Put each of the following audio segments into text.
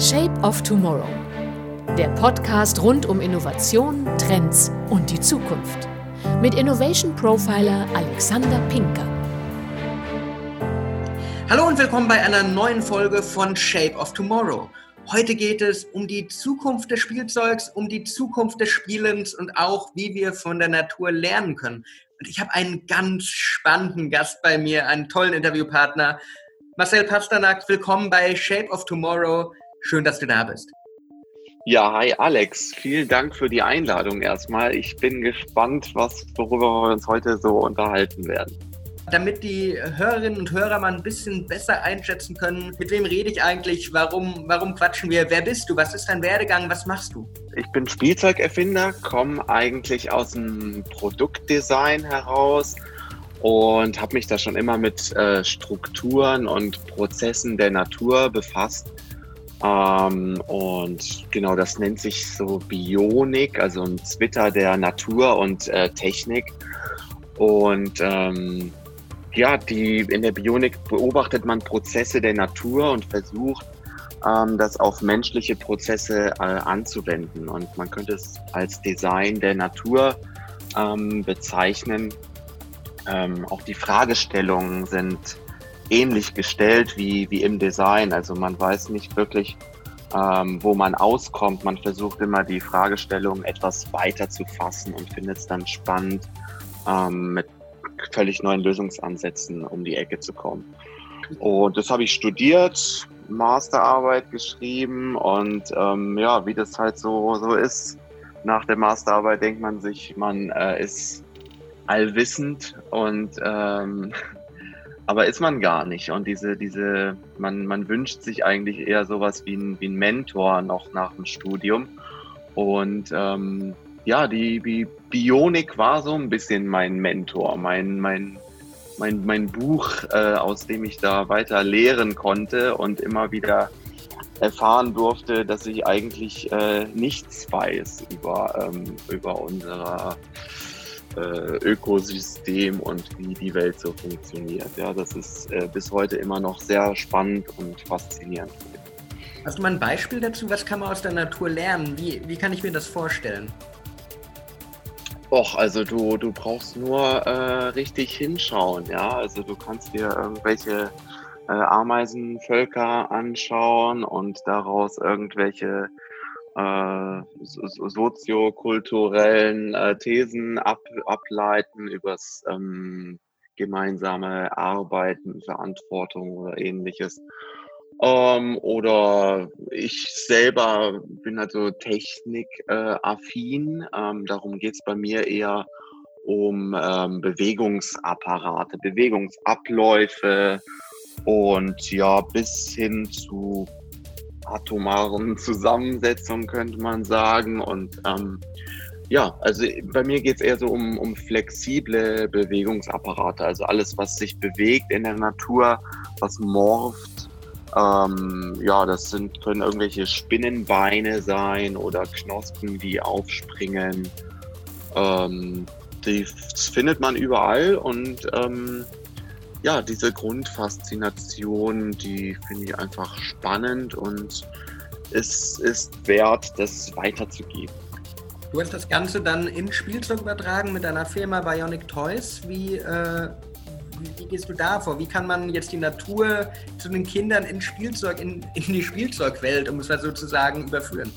Shape of Tomorrow. Der Podcast rund um Innovation, Trends und die Zukunft. Mit Innovation Profiler Alexander Pinker. Hallo und willkommen bei einer neuen Folge von Shape of Tomorrow. Heute geht es um die Zukunft des Spielzeugs, um die Zukunft des Spielens und auch, wie wir von der Natur lernen können. Und ich habe einen ganz spannenden Gast bei mir, einen tollen Interviewpartner. Marcel Pasternak, willkommen bei Shape of Tomorrow. Schön, dass du da bist. Ja, hi Alex. Vielen Dank für die Einladung erstmal. Ich bin gespannt, was, worüber wir uns heute so unterhalten werden damit die Hörerinnen und Hörer mal ein bisschen besser einschätzen können, mit wem rede ich eigentlich, warum, warum quatschen wir, wer bist du, was ist dein Werdegang, was machst du? Ich bin Spielzeugerfinder, komme eigentlich aus dem Produktdesign heraus und habe mich da schon immer mit äh, Strukturen und Prozessen der Natur befasst. Ähm, und genau das nennt sich so Bionik, also ein Twitter der Natur und äh, Technik. Und ähm, ja, die, in der Bionik beobachtet man Prozesse der Natur und versucht, ähm, das auf menschliche Prozesse äh, anzuwenden. Und man könnte es als Design der Natur ähm, bezeichnen. Ähm, auch die Fragestellungen sind ähnlich gestellt wie, wie im Design. Also man weiß nicht wirklich, ähm, wo man auskommt. Man versucht immer die Fragestellung etwas weiter zu fassen und findet es dann spannend, ähm, mit völlig neuen Lösungsansätzen um die Ecke zu kommen. Und das habe ich studiert, Masterarbeit geschrieben und ähm, ja, wie das halt so, so ist. Nach der Masterarbeit denkt man sich, man äh, ist allwissend und ähm, aber ist man gar nicht. Und diese, diese, man, man wünscht sich eigentlich eher sowas wie ein, wie ein Mentor noch nach dem Studium. Und ähm, ja, die, die Bionik war so ein bisschen mein Mentor, mein, mein, mein, mein Buch, äh, aus dem ich da weiter lehren konnte und immer wieder erfahren durfte, dass ich eigentlich äh, nichts weiß über, ähm, über unser äh, Ökosystem und wie die Welt so funktioniert. Ja, das ist äh, bis heute immer noch sehr spannend und faszinierend. Hast du mal ein Beispiel dazu? Was kann man aus der Natur lernen? Wie, wie kann ich mir das vorstellen? Och, also du, du brauchst nur äh, richtig hinschauen, ja. Also du kannst dir irgendwelche äh, Ameisenvölker anschauen und daraus irgendwelche äh, soziokulturellen äh, Thesen ab, ableiten übers ähm, gemeinsame Arbeiten, Verantwortung oder ähnliches. Ähm, oder ich selber bin also technikaffin. Äh, ähm, darum geht es bei mir eher um ähm, Bewegungsapparate, Bewegungsabläufe und ja, bis hin zu atomaren Zusammensetzungen könnte man sagen. Und ähm, ja, also bei mir geht es eher so um, um flexible Bewegungsapparate, also alles, was sich bewegt in der Natur, was morpht ähm, ja, das sind, können irgendwelche Spinnenbeine sein oder Knospen, die aufspringen. Ähm, die findet man überall und ähm, ja, diese Grundfaszination, die finde ich einfach spannend und es ist wert, das weiterzugeben. Du hast das Ganze dann in Spielzeug übertragen mit deiner Firma Bionic Toys. Wie, äh, wie, gehst du da vor? Wie kann man jetzt die Natur zu den Kindern in Spielzeug, in, in die Spielzeugwelt, um es mal sozusagen, überführen?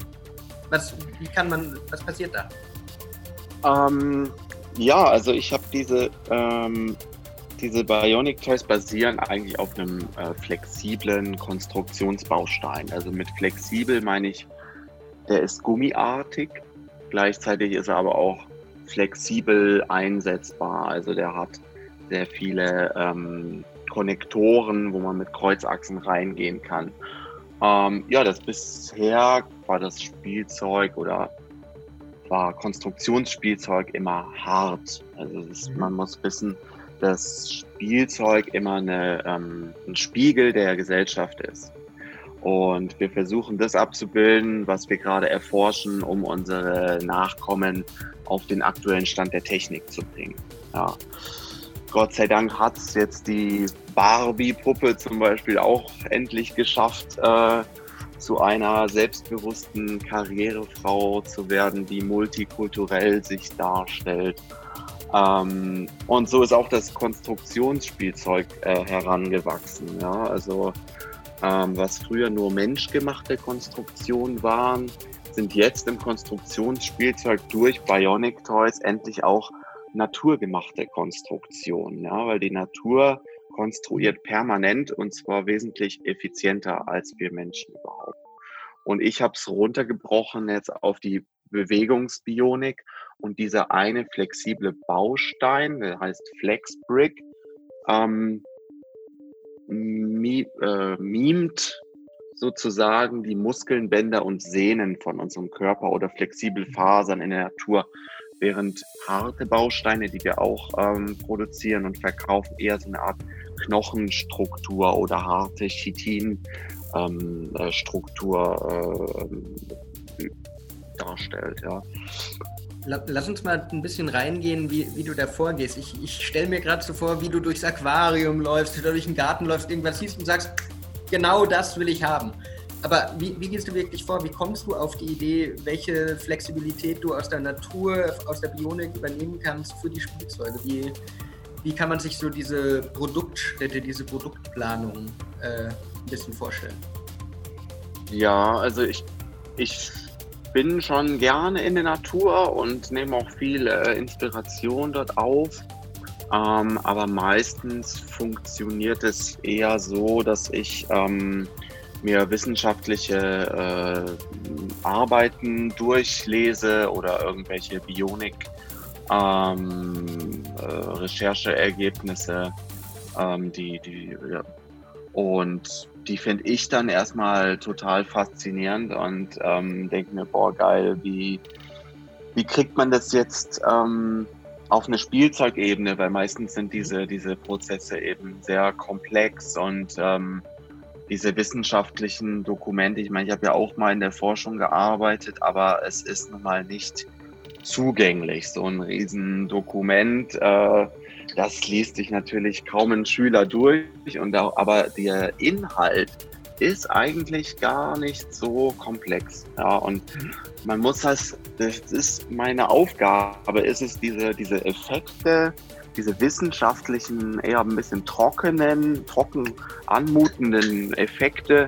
Was, wie kann man, was passiert da? Ähm, ja, also ich habe diese, ähm, diese Bionic Toys basieren eigentlich auf einem äh, flexiblen Konstruktionsbaustein. Also mit flexibel meine ich, der ist gummiartig, gleichzeitig ist er aber auch flexibel einsetzbar. Also der hat sehr viele ähm, Konnektoren, wo man mit Kreuzachsen reingehen kann. Ähm, ja, das bisher war das Spielzeug oder war Konstruktionsspielzeug immer hart. Also ist, man muss wissen, dass Spielzeug immer eine, ähm, ein Spiegel der Gesellschaft ist. Und wir versuchen das abzubilden, was wir gerade erforschen, um unsere Nachkommen auf den aktuellen Stand der Technik zu bringen. Ja. Gott sei Dank hat es jetzt die Barbie-Puppe zum Beispiel auch endlich geschafft, äh, zu einer selbstbewussten Karrierefrau zu werden, die multikulturell sich darstellt. Ähm, und so ist auch das Konstruktionsspielzeug äh, herangewachsen. Ja? Also ähm, was früher nur menschgemachte Konstruktionen waren, sind jetzt im Konstruktionsspielzeug durch Bionic Toys endlich auch naturgemachte Konstruktionen, ja, weil die Natur konstruiert permanent und zwar wesentlich effizienter als wir Menschen überhaupt. Und ich habe es runtergebrochen jetzt auf die Bewegungsbionik und dieser eine flexible Baustein, der heißt FlexBrick, ähm, äh, mimt sozusagen die Muskeln, Bänder und Sehnen von unserem Körper oder flexible Fasern in der Natur, während harte Bausteine, die wir auch ähm, produzieren und verkaufen, eher so eine Art Knochenstruktur oder harte Chitinstruktur ähm, äh, äh, darstellt. Ja. Lass uns mal ein bisschen reingehen, wie, wie du da vorgehst. Ich, ich stelle mir gerade so vor, wie du durchs Aquarium läufst oder durch den Garten läufst, irgendwas siehst und sagst, genau das will ich haben. Aber wie, wie, gehst du wirklich vor? Wie kommst du auf die Idee, welche Flexibilität du aus der Natur, aus der Bionik übernehmen kannst für die Spielzeuge? Wie, wie kann man sich so diese Produktstätte, diese Produktplanung äh, ein bisschen vorstellen? Ja, also ich, ich bin schon gerne in der Natur und nehme auch viel äh, Inspiration dort auf. Ähm, aber meistens funktioniert es eher so, dass ich ähm, mir wissenschaftliche äh, Arbeiten durchlese oder irgendwelche Bionik ähm, äh, ähm, die, die, ja. und die finde ich dann erstmal total faszinierend und ähm, denke mir, boah, geil, wie, wie kriegt man das jetzt ähm, auf eine Spielzeugebene, weil meistens sind diese, diese Prozesse eben sehr komplex und ähm, diese wissenschaftlichen Dokumente, ich meine, ich habe ja auch mal in der Forschung gearbeitet, aber es ist nun mal nicht zugänglich, so ein Riesendokument. Äh, das liest sich natürlich kaum ein Schüler durch, und auch, aber der Inhalt ist eigentlich gar nicht so komplex. Ja, und mhm. man muss das, das ist meine Aufgabe, ist es, diese, diese Effekte, diese wissenschaftlichen, eher ein bisschen trockenen, trocken anmutenden Effekte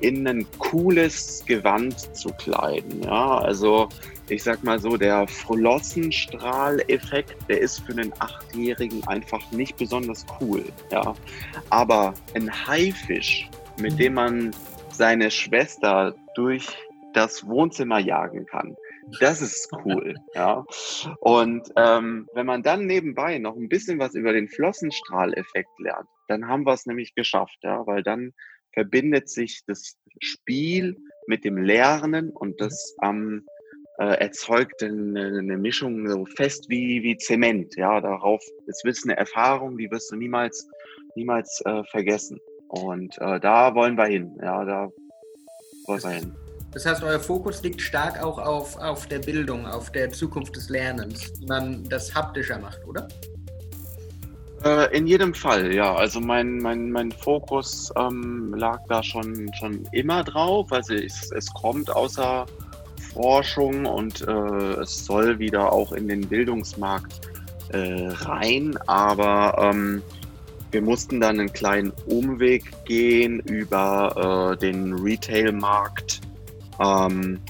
in ein cooles Gewand zu kleiden. Ja, also ich sag mal so, der Flossenstrahleffekt, der ist für einen Achtjährigen einfach nicht besonders cool. Ja, aber ein Haifisch, mit mhm. dem man seine Schwester durch das Wohnzimmer jagen kann. Das ist cool, ja. Und ähm, wenn man dann nebenbei noch ein bisschen was über den Flossenstrahleffekt lernt, dann haben wir es nämlich geschafft, ja, weil dann verbindet sich das Spiel mit dem Lernen und das ähm, äh, erzeugt eine, eine, Mischung so fest wie, wie Zement, ja. Darauf ist Wissen eine Erfahrung, die wirst du niemals, niemals äh, vergessen. Und äh, da wollen wir hin. Ja, da wollen wir hin. Das heißt, euer Fokus liegt stark auch auf, auf der Bildung, auf der Zukunft des Lernens, wie man das haptischer macht, oder? Äh, in jedem Fall, ja. Also mein, mein, mein Fokus ähm, lag da schon, schon immer drauf. Also es, es kommt außer Forschung und äh, es soll wieder auch in den Bildungsmarkt äh, rein. Aber ähm, wir mussten dann einen kleinen Umweg gehen über äh, den Retail-Markt. Ähm,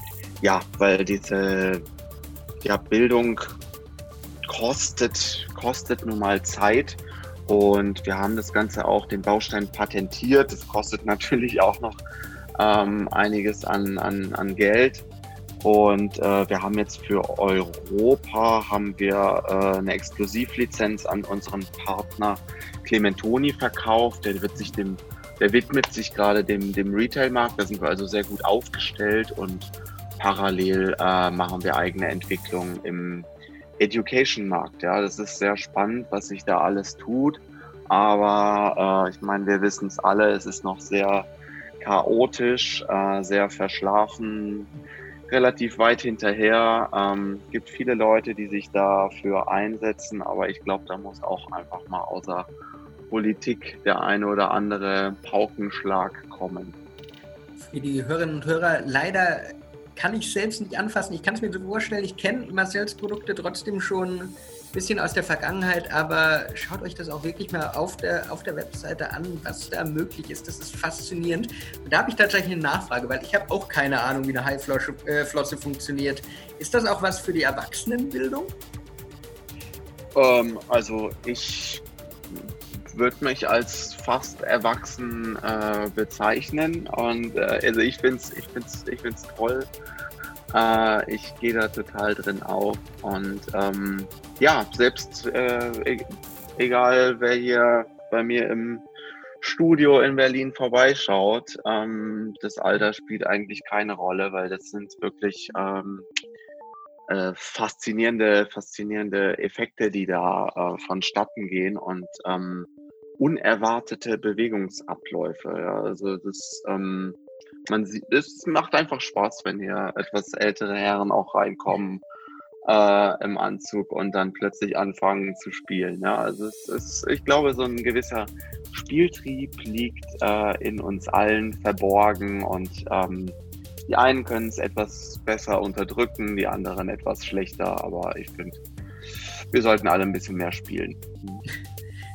ja, weil diese ja, Bildung kostet, kostet nun mal Zeit. Und wir haben das Ganze auch, den Baustein patentiert. Das kostet natürlich auch noch ähm, einiges an, an, an Geld. Und äh, wir haben jetzt für Europa haben wir äh, eine Exklusivlizenz an unseren Partner Clementoni verkauft. Der wird sich dem, der widmet sich gerade dem, dem Retail-Markt. Da sind wir also sehr gut aufgestellt und parallel äh, machen wir eigene Entwicklung im Education-Markt. Ja, das ist sehr spannend, was sich da alles tut. Aber äh, ich meine, wir wissen es alle, es ist noch sehr chaotisch, äh, sehr verschlafen relativ weit hinterher. Ähm, gibt viele Leute, die sich dafür einsetzen, aber ich glaube, da muss auch einfach mal außer Politik der eine oder andere Paukenschlag kommen. für die Hörerinnen und Hörer, leider kann ich selbst nicht anfassen. Ich kann es mir so vorstellen, ich kenne Marcells Produkte trotzdem schon bisschen aus der Vergangenheit, aber schaut euch das auch wirklich mal auf der, auf der Webseite an, was da möglich ist. Das ist faszinierend. Und da habe ich tatsächlich eine Nachfrage, weil ich habe auch keine Ahnung, wie eine Haiflosse äh, funktioniert. Ist das auch was für die Erwachsenenbildung? Ähm, also ich würde mich als fast erwachsen äh, bezeichnen. Und äh, also ich finde es ich find's, ich find's toll. Äh, ich gehe da total drin auf. Und ähm, ja, selbst äh, e-, egal wer hier bei mir im Studio in Berlin vorbeischaut, ähm, das Alter spielt eigentlich keine Rolle, weil das sind wirklich ähm, äh, faszinierende, faszinierende Effekte, die da äh, vonstatten gehen. Und ähm, unerwartete Bewegungsabläufe. Ja. Also das, ähm, man sieht, es macht einfach Spaß, wenn hier etwas ältere Herren auch reinkommen äh, im Anzug und dann plötzlich anfangen zu spielen. Ja. Also es ist, ich glaube, so ein gewisser Spieltrieb liegt äh, in uns allen verborgen und ähm, die einen können es etwas besser unterdrücken, die anderen etwas schlechter, aber ich finde, wir sollten alle ein bisschen mehr spielen.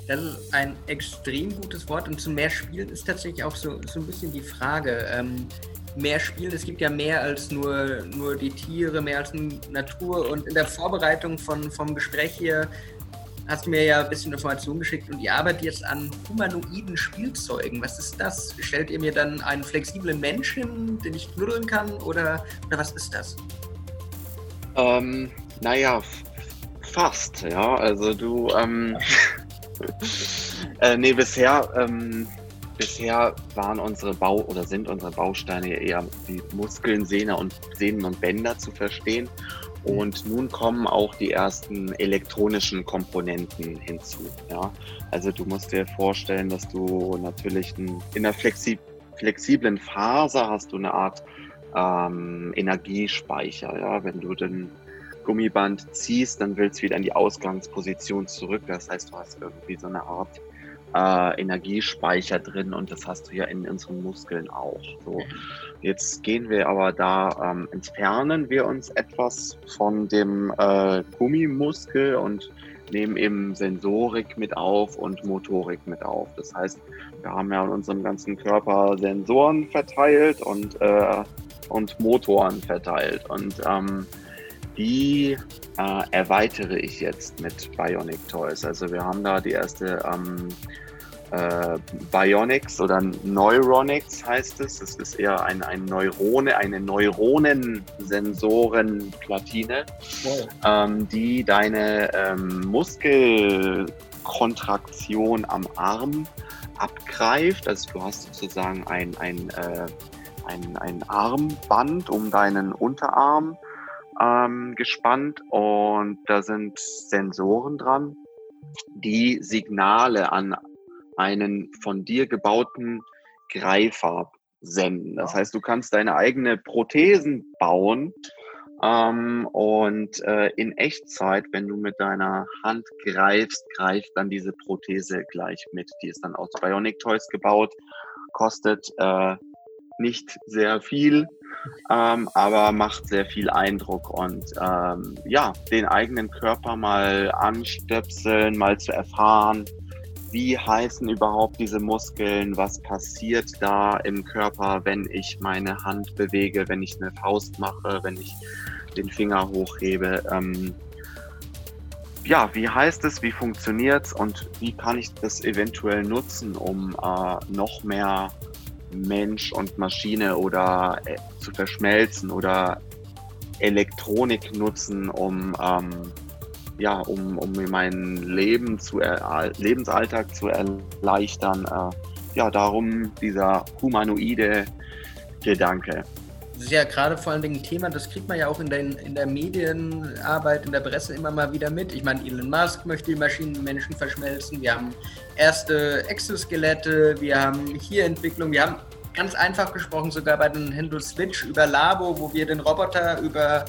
Das ist ein extrem gutes Wort und zu mehr Spielen ist tatsächlich auch so, so ein bisschen die Frage. Ähm, mehr Spielen, es gibt ja mehr als nur, nur die Tiere, mehr als Natur und in der Vorbereitung von, vom Gespräch hier hast du mir ja ein bisschen Informationen geschickt und ihr arbeitet jetzt an humanoiden Spielzeugen. Was ist das? Stellt ihr mir dann einen flexiblen Menschen, den ich knuddeln kann oder, oder was ist das? Ähm, naja, fast, ja. Also du, ähm, äh, nee, bisher, ähm, bisher waren unsere Bau- oder sind unsere Bausteine eher die Muskeln, Sehne und, Sehnen und Bänder zu verstehen. Und nun kommen auch die ersten elektronischen Komponenten hinzu. Ja? Also du musst dir vorstellen, dass du natürlich in einer flexi flexiblen Phase hast du eine Art ähm, Energiespeicher. Ja? Wenn du den Gummiband ziehst, dann willst du wieder in die Ausgangsposition zurück. Das heißt, du hast irgendwie so eine Art äh, Energiespeicher drin und das hast du ja in unseren Muskeln auch. So. Jetzt gehen wir aber da, ähm, entfernen wir uns etwas von dem äh, Gummimuskel und nehmen eben Sensorik mit auf und Motorik mit auf. Das heißt, wir haben ja in unserem ganzen Körper Sensoren verteilt und, äh, und Motoren verteilt. Und ähm, die äh, erweitere ich jetzt mit Bionic Toys. Also wir haben da die erste ähm, äh, Bionics oder Neuronics heißt es. Das ist eher ein, ein Neurone, eine Neuronensensorenplatine, wow. ähm, die deine ähm, Muskelkontraktion am Arm abgreift. Also du hast sozusagen ein, ein, äh, ein, ein Armband um deinen Unterarm ähm, gespannt und da sind Sensoren dran, die Signale an einen von dir gebauten Greifer senden. Das heißt, du kannst deine eigene Prothesen bauen ähm, und äh, in Echtzeit, wenn du mit deiner Hand greifst, greift dann diese Prothese gleich mit. Die ist dann aus Bionic Toys gebaut, kostet äh, nicht sehr viel, ähm, aber macht sehr viel Eindruck und ähm, ja, den eigenen Körper mal anstöpseln, mal zu erfahren, wie heißen überhaupt diese Muskeln, was passiert da im Körper, wenn ich meine Hand bewege, wenn ich eine Faust mache, wenn ich den Finger hochhebe. Ähm, ja, wie heißt es, wie funktioniert es und wie kann ich das eventuell nutzen, um äh, noch mehr Mensch und Maschine oder äh, zu verschmelzen oder Elektronik nutzen, um, ähm, ja, um, um meinen Leben zu Lebensalltag zu erleichtern. Äh, ja, darum dieser humanoide Gedanke. Das ist ja gerade vor allen Dingen ein Thema, das kriegt man ja auch in der, in der Medienarbeit, in der Presse immer mal wieder mit. Ich meine, Elon Musk möchte die Maschinen Menschen verschmelzen. Wir haben erste Exoskelette, wir haben hier Entwicklung, wir haben ganz einfach gesprochen sogar bei den Nintendo Switch über Labo, wo wir den Roboter über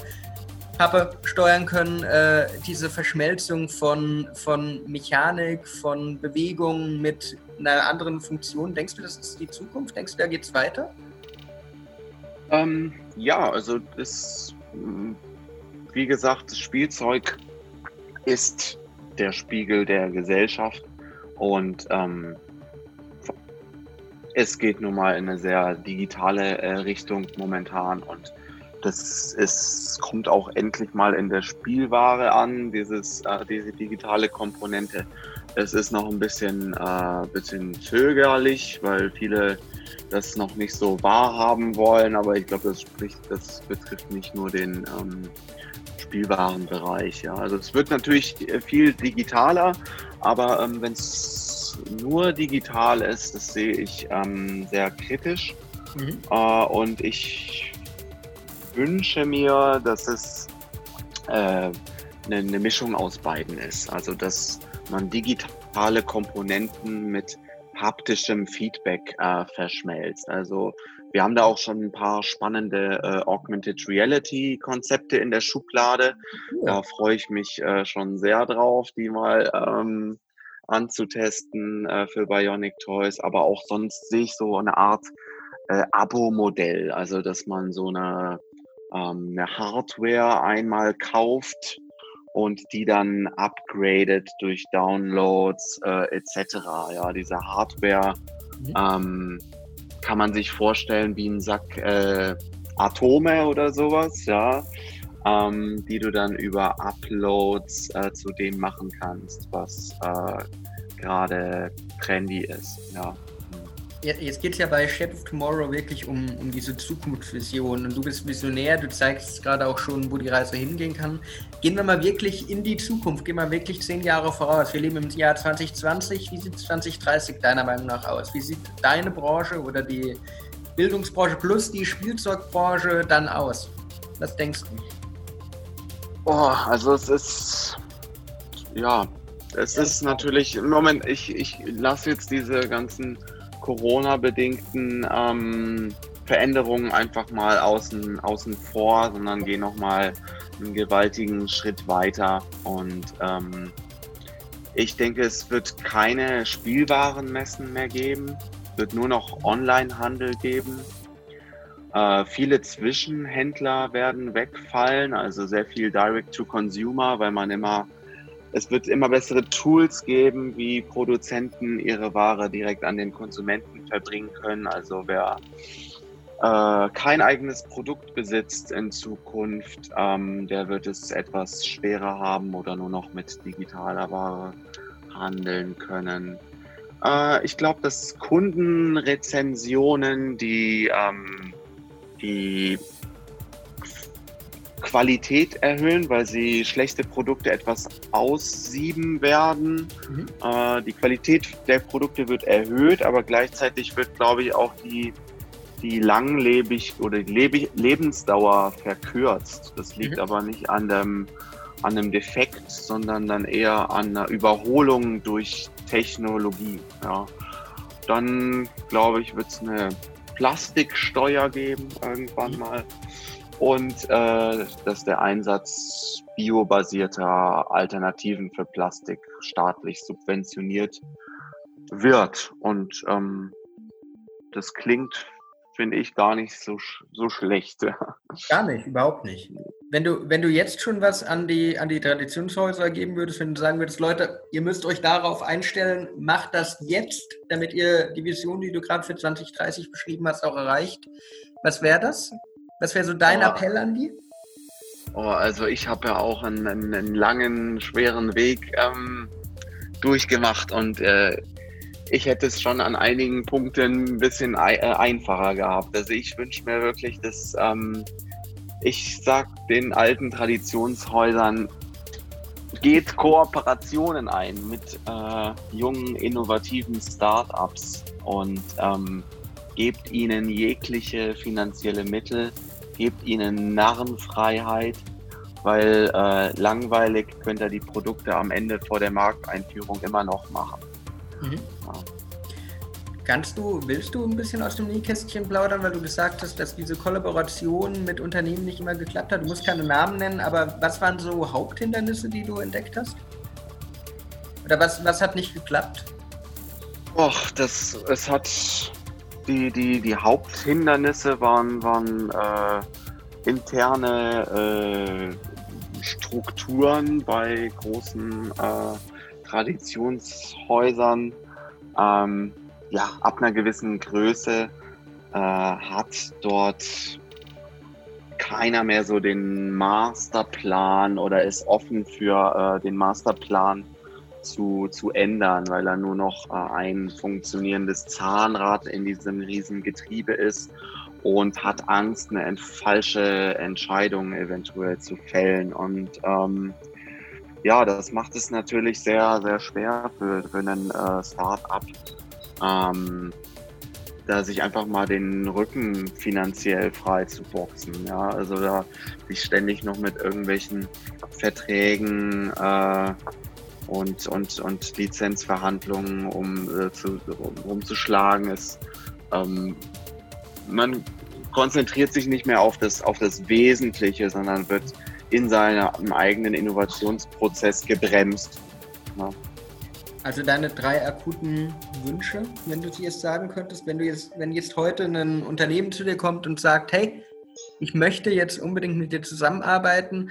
Pappe steuern können, äh, diese Verschmelzung von, von Mechanik, von Bewegung mit einer anderen Funktion. Denkst du, das ist die Zukunft? Denkst du, da geht es weiter? Ähm, ja, also das, wie gesagt, das Spielzeug ist der Spiegel der Gesellschaft und ähm, es geht nun mal in eine sehr digitale äh, Richtung momentan und das ist, kommt auch endlich mal in der Spielware an, dieses, äh, diese digitale Komponente. Es ist noch ein bisschen, äh, bisschen zögerlich, weil viele das noch nicht so wahrhaben wollen, aber ich glaube, das, spricht, das betrifft nicht nur den ähm, Spielwarenbereich. Ja. Also es wird natürlich viel digitaler, aber ähm, wenn es nur digital ist, das sehe ich ähm, sehr kritisch. Mhm. Äh, und ich wünsche mir, dass es äh, eine, eine Mischung aus beiden ist. Also dass man digitale Komponenten mit haptischem Feedback äh, verschmelzt. Also wir haben da auch schon ein paar spannende äh, Augmented Reality Konzepte in der Schublade. Da freue ich mich äh, schon sehr drauf, die mal ähm, anzutesten äh, für Bionic Toys. Aber auch sonst sehe ich so eine Art äh, Abo-Modell, also dass man so eine, ähm, eine Hardware einmal kauft und die dann upgradet durch Downloads äh, etc. Ja, diese Hardware mhm. ähm, kann man sich vorstellen wie ein Sack äh, Atome oder sowas, ja, ähm, die du dann über Uploads äh, zu dem machen kannst, was äh, gerade trendy ist. Ja. Jetzt geht es ja bei Shape of Tomorrow wirklich um, um diese Zukunftsvision. Und du bist Visionär, du zeigst gerade auch schon, wo die Reise hingehen kann. Gehen wir mal wirklich in die Zukunft, gehen wir wirklich zehn Jahre voraus. Wir leben im Jahr 2020. Wie sieht 2030 deiner Meinung nach aus? Wie sieht deine Branche oder die Bildungsbranche plus die Spielzeugbranche dann aus? Was denkst du? Oh, also es ist, ja, es ja. ist natürlich, im Moment, ich, ich lasse jetzt diese ganzen Corona-bedingten ähm, Veränderungen einfach mal außen, außen vor, sondern gehe nochmal einen gewaltigen Schritt weiter. Und ähm, ich denke, es wird keine Spielwarenmessen mehr geben, wird nur noch Online-Handel geben. Äh, viele Zwischenhändler werden wegfallen, also sehr viel Direct-to-Consumer, weil man immer es wird immer bessere Tools geben, wie Produzenten ihre Ware direkt an den Konsumenten verbringen können. Also wer äh, kein eigenes Produkt besitzt in Zukunft, ähm, der wird es etwas schwerer haben oder nur noch mit digitaler Ware handeln können. Äh, ich glaube, dass Kundenrezensionen, die, ähm, die Qualität erhöhen, weil sie schlechte Produkte etwas aussieben werden. Mhm. Äh, die Qualität der Produkte wird erhöht, aber gleichzeitig wird, glaube ich, auch die, die langlebig oder die Leb Lebensdauer verkürzt. Das liegt mhm. aber nicht an dem, an einem Defekt, sondern dann eher an einer Überholung durch Technologie. Ja. Dann, glaube ich, wird es eine Plastiksteuer geben irgendwann mhm. mal und äh, dass der Einsatz biobasierter Alternativen für Plastik staatlich subventioniert wird. Und ähm, das klingt, finde ich, gar nicht so, so schlecht. Gar nicht, überhaupt nicht. Wenn du, wenn du jetzt schon was an die, an die Traditionshäuser geben würdest, wenn du sagen würdest, Leute, ihr müsst euch darauf einstellen, macht das jetzt, damit ihr die Vision, die du gerade für 2030 beschrieben hast, auch erreicht. Was wäre das? Was wäre so dein oh. Appell an die? Oh, also ich habe ja auch einen, einen, langen, schweren Weg ähm, durchgemacht und äh, ich hätte es schon an einigen Punkten ein bisschen äh, einfacher gehabt. Also ich wünsche mir wirklich, dass ähm, ich sag den alten Traditionshäusern, geht Kooperationen ein mit äh, jungen, innovativen Startups und ähm, gebt ihnen jegliche finanzielle Mittel, gebt ihnen Narrenfreiheit, weil äh, langweilig könnt ihr die Produkte am Ende vor der Markteinführung immer noch machen. Mhm. Ja. Kannst du, willst du ein bisschen aus dem Nähkästchen plaudern, weil du gesagt hast, dass diese Kollaboration mit Unternehmen nicht immer geklappt hat? Du musst keine Namen nennen, aber was waren so Haupthindernisse, die du entdeckt hast? Oder was, was hat nicht geklappt? Och, das, es hat die, die, die Haupthindernisse waren, waren äh, interne äh, Strukturen bei großen äh, Traditionshäusern. Ähm, ja, ab einer gewissen Größe äh, hat dort keiner mehr so den Masterplan oder ist offen für äh, den Masterplan zu, zu ändern, weil er nur noch äh, ein funktionierendes Zahnrad in diesem riesen Getriebe ist und hat Angst, eine falsche Entscheidung eventuell zu fällen. Und ähm, ja, das macht es natürlich sehr, sehr schwer für, für einen äh, Start-up, ähm, da sich einfach mal den Rücken finanziell frei zu boxen. Ja, also da sich ständig noch mit irgendwelchen Verträgen äh, und, und, und Lizenzverhandlungen um, äh, zu, um, umzuschlagen ist. Ähm, man konzentriert sich nicht mehr auf das, auf das Wesentliche, sondern wird in seinem eigenen Innovationsprozess gebremst. Ja. Also deine drei akuten Wünsche, wenn du sie jetzt sagen könntest, wenn du jetzt, wenn jetzt heute ein Unternehmen zu dir kommt und sagt, hey, ich möchte jetzt unbedingt mit dir zusammenarbeiten,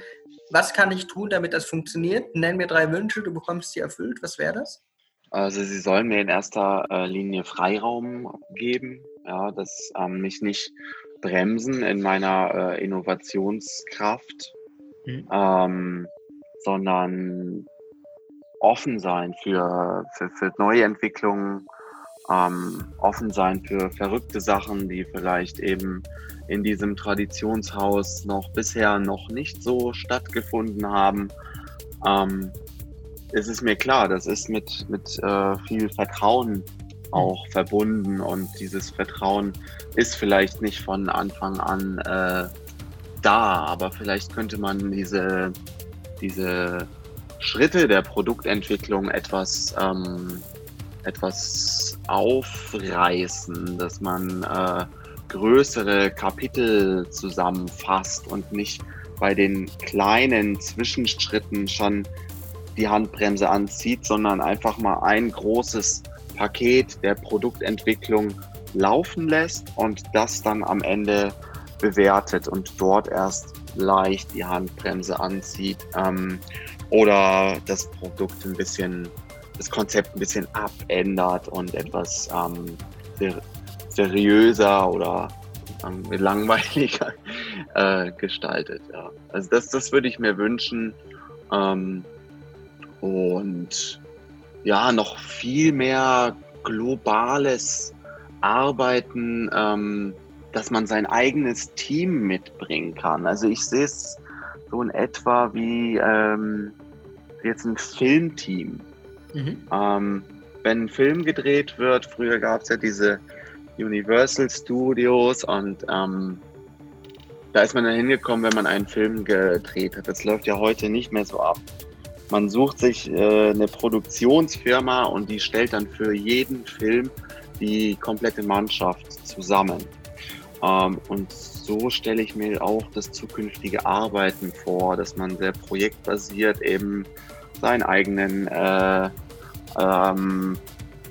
was kann ich tun, damit das funktioniert? Nenn mir drei Wünsche, du bekommst sie erfüllt. Was wäre das? Also sie sollen mir in erster äh, Linie Freiraum geben, ja, dass ähm, mich nicht bremsen in meiner äh, Innovationskraft, mhm. ähm, sondern offen sein für, für, für neue Entwicklungen, ähm, offen sein für verrückte Sachen, die vielleicht eben in diesem Traditionshaus noch bisher noch nicht so stattgefunden haben. Ähm, es ist mir klar, das ist mit, mit äh, viel Vertrauen auch verbunden und dieses Vertrauen ist vielleicht nicht von Anfang an äh, da, aber vielleicht könnte man diese, diese Schritte der Produktentwicklung etwas, ähm, etwas aufreißen, dass man äh, größere Kapitel zusammenfasst und nicht bei den kleinen Zwischenschritten schon die Handbremse anzieht, sondern einfach mal ein großes Paket der Produktentwicklung laufen lässt und das dann am Ende bewertet und dort erst leicht die Handbremse anzieht ähm, oder das Produkt ein bisschen, das Konzept ein bisschen abändert und etwas ähm, seriöser oder ähm, langweiliger äh, gestaltet. Ja. Also das, das würde ich mir wünschen. Ähm, und ja, noch viel mehr globales Arbeiten, ähm, dass man sein eigenes Team mitbringen kann. Also ich sehe es so in etwa wie ähm, jetzt ein Filmteam. Mhm. Ähm, wenn ein Film gedreht wird, früher gab es ja diese Universal Studios und ähm, da ist man dann hingekommen, wenn man einen Film gedreht hat. Das läuft ja heute nicht mehr so ab. Man sucht sich äh, eine Produktionsfirma und die stellt dann für jeden Film die komplette Mannschaft zusammen. Ähm, und so stelle ich mir auch das zukünftige Arbeiten vor, dass man sehr projektbasiert eben seinen eigenen äh, ähm,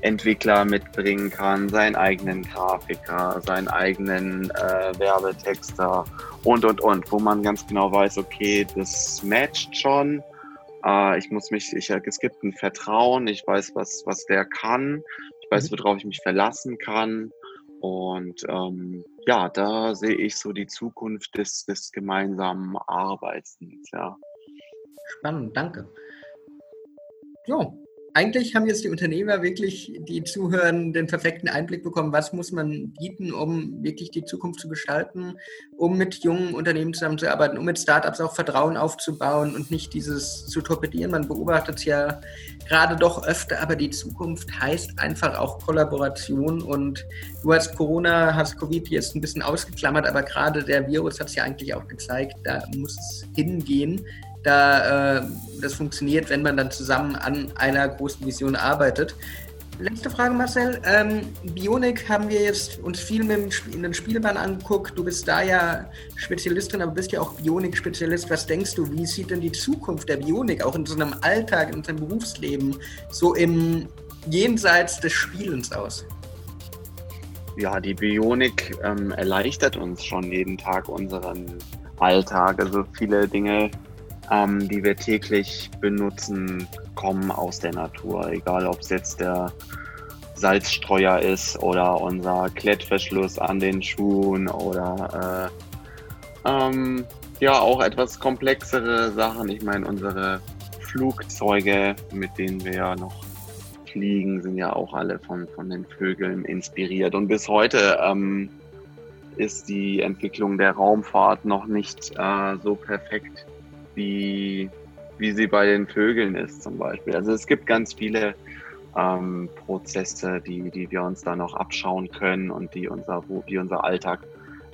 Entwickler mitbringen kann, seinen eigenen Grafiker, seinen eigenen äh, Werbetexter und, und, und, wo man ganz genau weiß, okay, das matcht schon. Äh, ich muss mich, ich, es gibt ein Vertrauen, ich weiß, was, was der kann, ich weiß, mhm. worauf ich mich verlassen kann. Und ähm, ja, da sehe ich so die Zukunft des, des gemeinsamen Arbeitens, ja. Spannend, danke. So, eigentlich haben jetzt die Unternehmer wirklich, die zuhören, den perfekten Einblick bekommen, was muss man bieten, um wirklich die Zukunft zu gestalten, um mit jungen Unternehmen zusammenzuarbeiten, um mit Startups auch Vertrauen aufzubauen und nicht dieses zu torpedieren. Man beobachtet es ja gerade doch öfter, aber die Zukunft heißt einfach auch Kollaboration und du hast Corona, hast Covid jetzt ein bisschen ausgeklammert, aber gerade der Virus hat es ja eigentlich auch gezeigt, da muss es hingehen da äh, das funktioniert, wenn man dann zusammen an einer großen Vision arbeitet. Letzte Frage, Marcel. Ähm, Bionik haben wir jetzt uns viel mit in den Spielbahn angeguckt. Du bist da ja Spezialistin, aber bist ja auch Bionik-Spezialist. Was denkst du, wie sieht denn die Zukunft der Bionik auch in so einem Alltag, in unserem Berufsleben, so im Jenseits des Spielens aus? ja, die Bionik ähm, erleichtert uns schon jeden Tag unseren Alltag. Also viele Dinge, ähm, die wir täglich benutzen, kommen aus der Natur. Egal, ob es jetzt der Salzstreuer ist oder unser Klettverschluss an den Schuhen oder äh, ähm, ja auch etwas komplexere Sachen. Ich meine, unsere Flugzeuge, mit denen wir ja noch fliegen, sind ja auch alle von, von den Vögeln inspiriert. Und bis heute ähm, ist die Entwicklung der Raumfahrt noch nicht äh, so perfekt, wie, wie sie bei den Vögeln ist zum Beispiel. Also es gibt ganz viele ähm, Prozesse, die, die wir uns da noch abschauen können und die unser, wie unser Alltag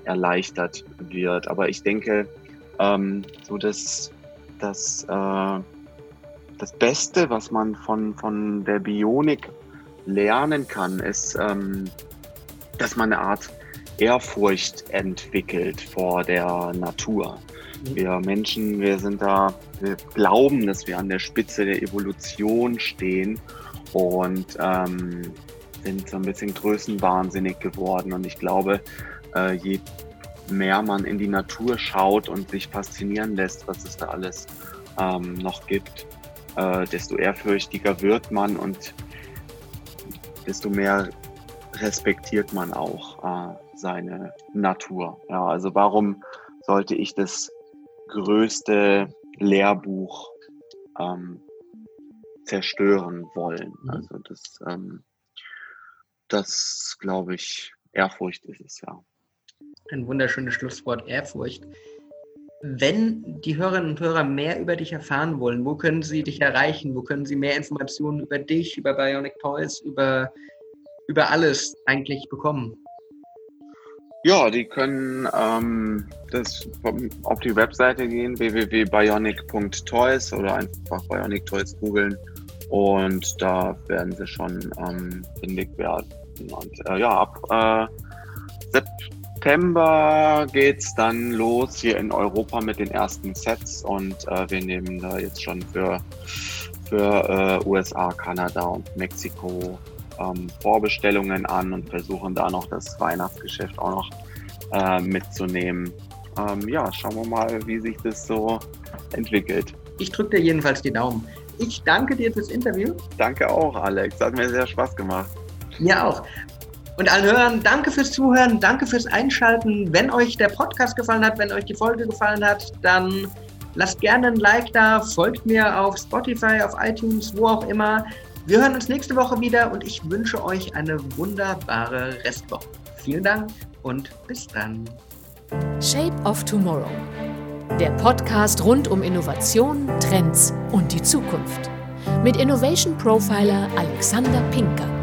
erleichtert wird. Aber ich denke, ähm, so das, das äh, das Beste, was man von, von der Bionik lernen kann, ist, ähm, dass man eine Art Ehrfurcht entwickelt vor der Natur. Wir Menschen, wir sind da, wir glauben, dass wir an der Spitze der Evolution stehen und ähm, sind so ein bisschen größenwahnsinnig geworden. Und ich glaube, äh, je mehr man in die Natur schaut und sich faszinieren lässt, was es da alles ähm, noch gibt, äh, desto ehrfürchtiger wird man und desto mehr respektiert man auch äh, seine Natur. Ja, also warum sollte ich das größte Lehrbuch ähm, zerstören wollen? Mhm. Also das, ähm, das glaube ich, Ehrfurcht ist es ja. Ein wunderschönes Schlusswort, Ehrfurcht. Wenn die Hörerinnen und Hörer mehr über dich erfahren wollen, wo können sie dich erreichen? Wo können sie mehr Informationen über dich, über Bionic Toys, über, über alles eigentlich bekommen? Ja, die können ähm, das auf die Webseite gehen, www.bionic.toys oder einfach Bionic Toys googeln und da werden sie schon ähm, findig werden. Und äh, ja, ab äh, September September geht es dann los hier in Europa mit den ersten Sets und äh, wir nehmen da jetzt schon für, für äh, USA, Kanada und Mexiko ähm, Vorbestellungen an und versuchen da noch das Weihnachtsgeschäft auch noch äh, mitzunehmen. Ähm, ja, schauen wir mal, wie sich das so entwickelt. Ich drücke dir jedenfalls die Daumen. Ich danke dir fürs Interview. Danke auch, Alex. Hat mir sehr Spaß gemacht. Mir auch. Und allen Hörern, danke fürs Zuhören, danke fürs Einschalten. Wenn euch der Podcast gefallen hat, wenn euch die Folge gefallen hat, dann lasst gerne ein Like da, folgt mir auf Spotify, auf iTunes, wo auch immer. Wir hören uns nächste Woche wieder und ich wünsche euch eine wunderbare Restwoche. Vielen Dank und bis dann. Shape of Tomorrow. Der Podcast rund um Innovation, Trends und die Zukunft. Mit Innovation Profiler Alexander Pinker.